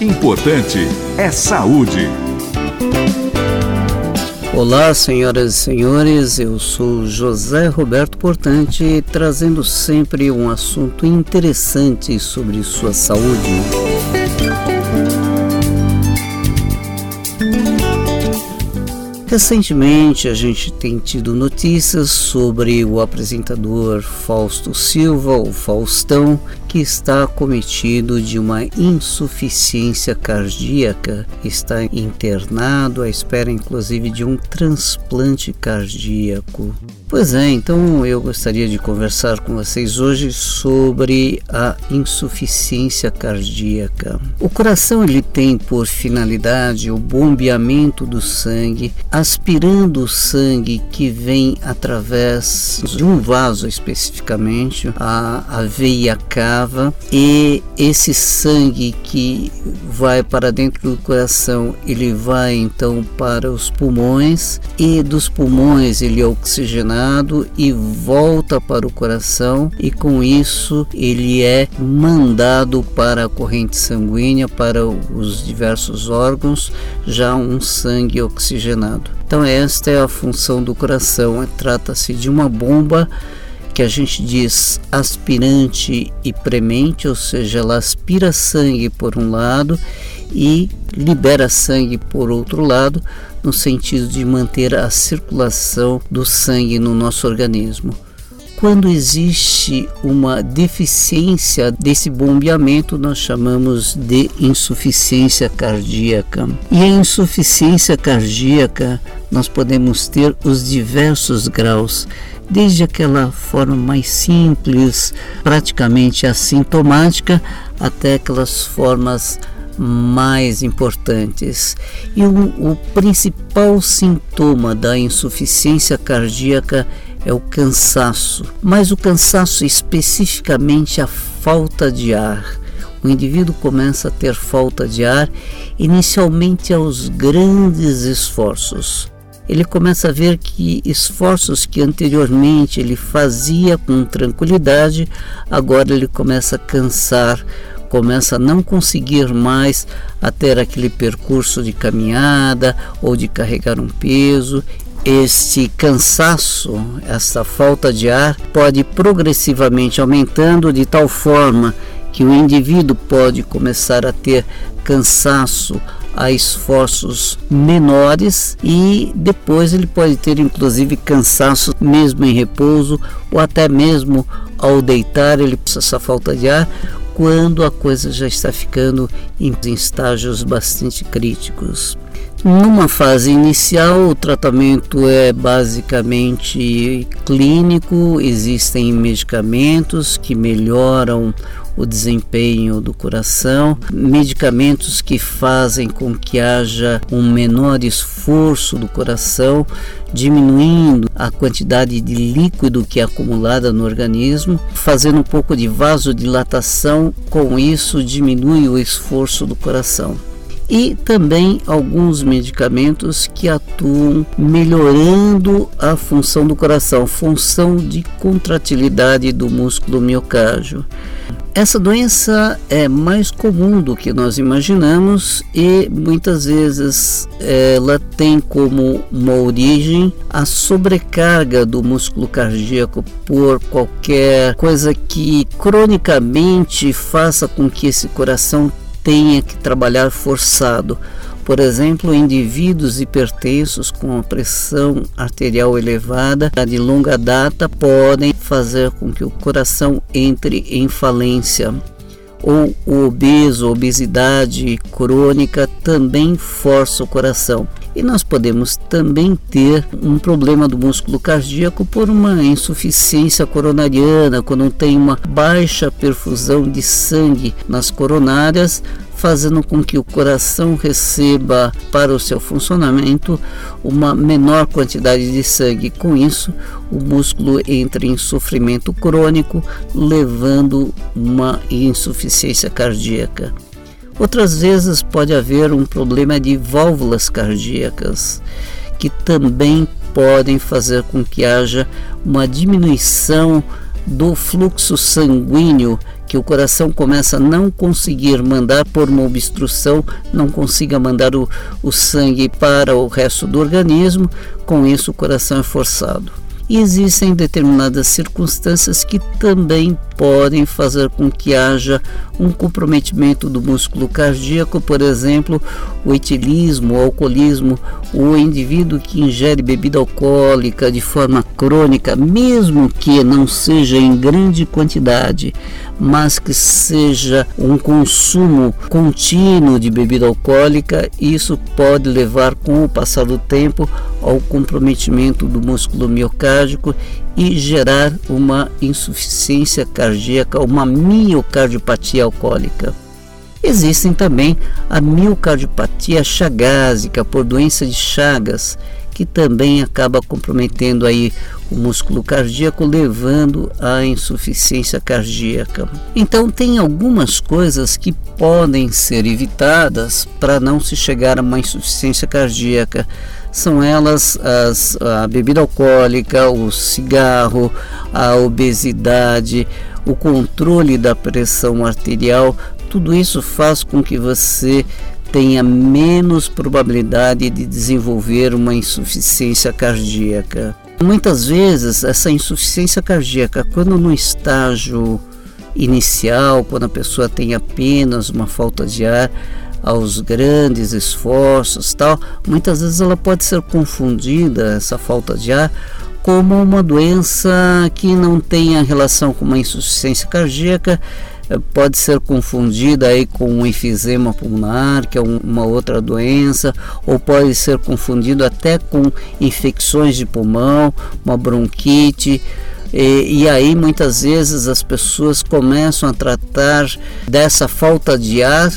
Importante é saúde. Olá, senhoras e senhores, eu sou José Roberto Portante, trazendo sempre um assunto interessante sobre sua saúde. Recentemente a gente tem tido notícias sobre o apresentador Fausto Silva, o Faustão, que está cometido de uma insuficiência cardíaca, está internado à espera inclusive de um transplante cardíaco. Pois é, então eu gostaria de conversar com vocês hoje sobre a insuficiência cardíaca. O coração ele tem por finalidade o bombeamento do sangue, aspirando o sangue que vem através de um vaso especificamente, a, a veia cava, e esse sangue que vai para dentro do coração, ele vai então para os pulmões e dos pulmões ele é oxigenado e volta para o coração, e com isso ele é mandado para a corrente sanguínea, para os diversos órgãos, já um sangue oxigenado. Então, esta é a função do coração. Trata-se de uma bomba que a gente diz aspirante e premente, ou seja, ela aspira sangue por um lado e libera sangue por outro lado, no sentido de manter a circulação do sangue no nosso organismo. Quando existe uma deficiência desse bombeamento, nós chamamos de insuficiência cardíaca. E a insuficiência cardíaca, nós podemos ter os diversos graus, desde aquela forma mais simples, praticamente assintomática, até aquelas formas mais importantes. E o, o principal sintoma da insuficiência cardíaca é o cansaço, mas o cansaço especificamente a falta de ar. O indivíduo começa a ter falta de ar inicialmente aos grandes esforços. Ele começa a ver que esforços que anteriormente ele fazia com tranquilidade, agora ele começa a cansar começa a não conseguir mais a ter aquele percurso de caminhada ou de carregar um peso. Este cansaço, essa falta de ar, pode progressivamente aumentando de tal forma que o indivíduo pode começar a ter cansaço a esforços menores e depois ele pode ter inclusive cansaço mesmo em repouso ou até mesmo ao deitar ele essa falta de ar quando a coisa já está ficando em estágios bastante críticos. Numa fase inicial, o tratamento é basicamente clínico, existem medicamentos que melhoram o desempenho do coração, medicamentos que fazem com que haja um menor esforço do coração, diminuindo a quantidade de líquido que é acumulada no organismo, fazendo um pouco de vasodilatação, com isso diminui o esforço do coração e também alguns medicamentos que atuam melhorando a função do coração, função de contratilidade do músculo miocárdio. Essa doença é mais comum do que nós imaginamos e muitas vezes ela tem como uma origem a sobrecarga do músculo cardíaco por qualquer coisa que cronicamente faça com que esse coração tenha que trabalhar forçado. Por exemplo, indivíduos hipertensos com pressão arterial elevada de longa data podem fazer com que o coração entre em falência. Ou o obeso, obesidade crônica também força o coração. E nós podemos também ter um problema do músculo cardíaco por uma insuficiência coronariana, quando tem uma baixa perfusão de sangue nas coronárias, fazendo com que o coração receba para o seu funcionamento uma menor quantidade de sangue. Com isso, o músculo entra em sofrimento crônico, levando uma insuficiência cardíaca. Outras vezes pode haver um problema de válvulas cardíacas, que também podem fazer com que haja uma diminuição do fluxo sanguíneo que o coração começa a não conseguir mandar por uma obstrução, não consiga mandar o, o sangue para o resto do organismo, com isso o coração é forçado. E existem determinadas circunstâncias que também podem fazer com que haja um comprometimento do músculo cardíaco, por exemplo, o etilismo, o alcoolismo, o indivíduo que ingere bebida alcoólica de forma crônica, mesmo que não seja em grande quantidade, mas que seja um consumo contínuo de bebida alcoólica, isso pode levar com o passar do tempo ao comprometimento do músculo miocárdico e gerar uma insuficiência cardíaca, uma miocardiopatia alcoólica. Existem também a miocardiopatia chagásica por doença de Chagas, que também acaba comprometendo aí o músculo cardíaco, levando à insuficiência cardíaca. Então tem algumas coisas que podem ser evitadas para não se chegar a uma insuficiência cardíaca. São elas as, a bebida alcoólica, o cigarro, a obesidade, o controle da pressão arterial, tudo isso faz com que você tenha menos probabilidade de desenvolver uma insuficiência cardíaca. Muitas vezes, essa insuficiência cardíaca, quando no estágio inicial, quando a pessoa tem apenas uma falta de ar, aos grandes esforços, tal, muitas vezes ela pode ser confundida essa falta de ar como uma doença que não tenha relação com uma insuficiência cardíaca pode ser confundida aí com um enfisema pulmonar, que é um, uma outra doença, ou pode ser confundido até com infecções de pulmão, uma bronquite. E, e, aí muitas vezes as pessoas começam a tratar dessa falta de ar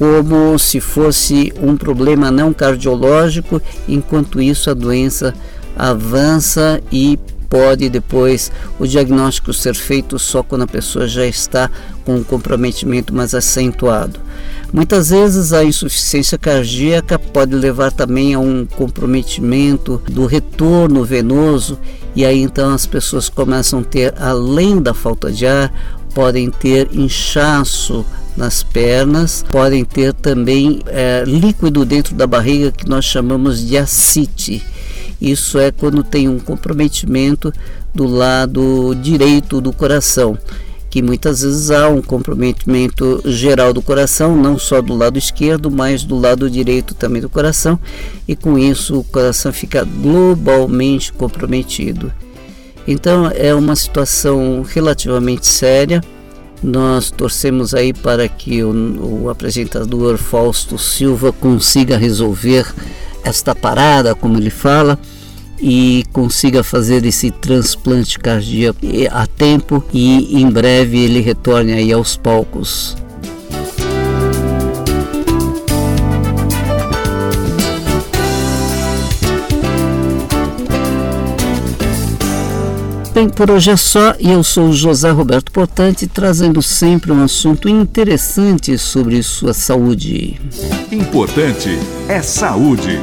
como se fosse um problema não cardiológico, enquanto isso a doença avança e pode depois o diagnóstico ser feito só quando a pessoa já está com um comprometimento mais acentuado. Muitas vezes a insuficiência cardíaca pode levar também a um comprometimento do retorno venoso e aí então as pessoas começam a ter, além da falta de ar, podem ter inchaço nas pernas, podem ter também é, líquido dentro da barriga que nós chamamos de ascite isso é quando tem um comprometimento do lado direito do coração, que muitas vezes há um comprometimento geral do coração, não só do lado esquerdo, mas do lado direito também do coração, e com isso o coração fica globalmente comprometido. Então é uma situação relativamente séria. Nós torcemos aí para que o, o apresentador Fausto Silva consiga resolver esta parada, como ele fala, e consiga fazer esse transplante cardíaco a tempo e em breve ele retorne aí aos palcos. Bem, por hoje é só e eu sou José Roberto Portante, trazendo sempre um assunto interessante sobre sua saúde. Importante é saúde.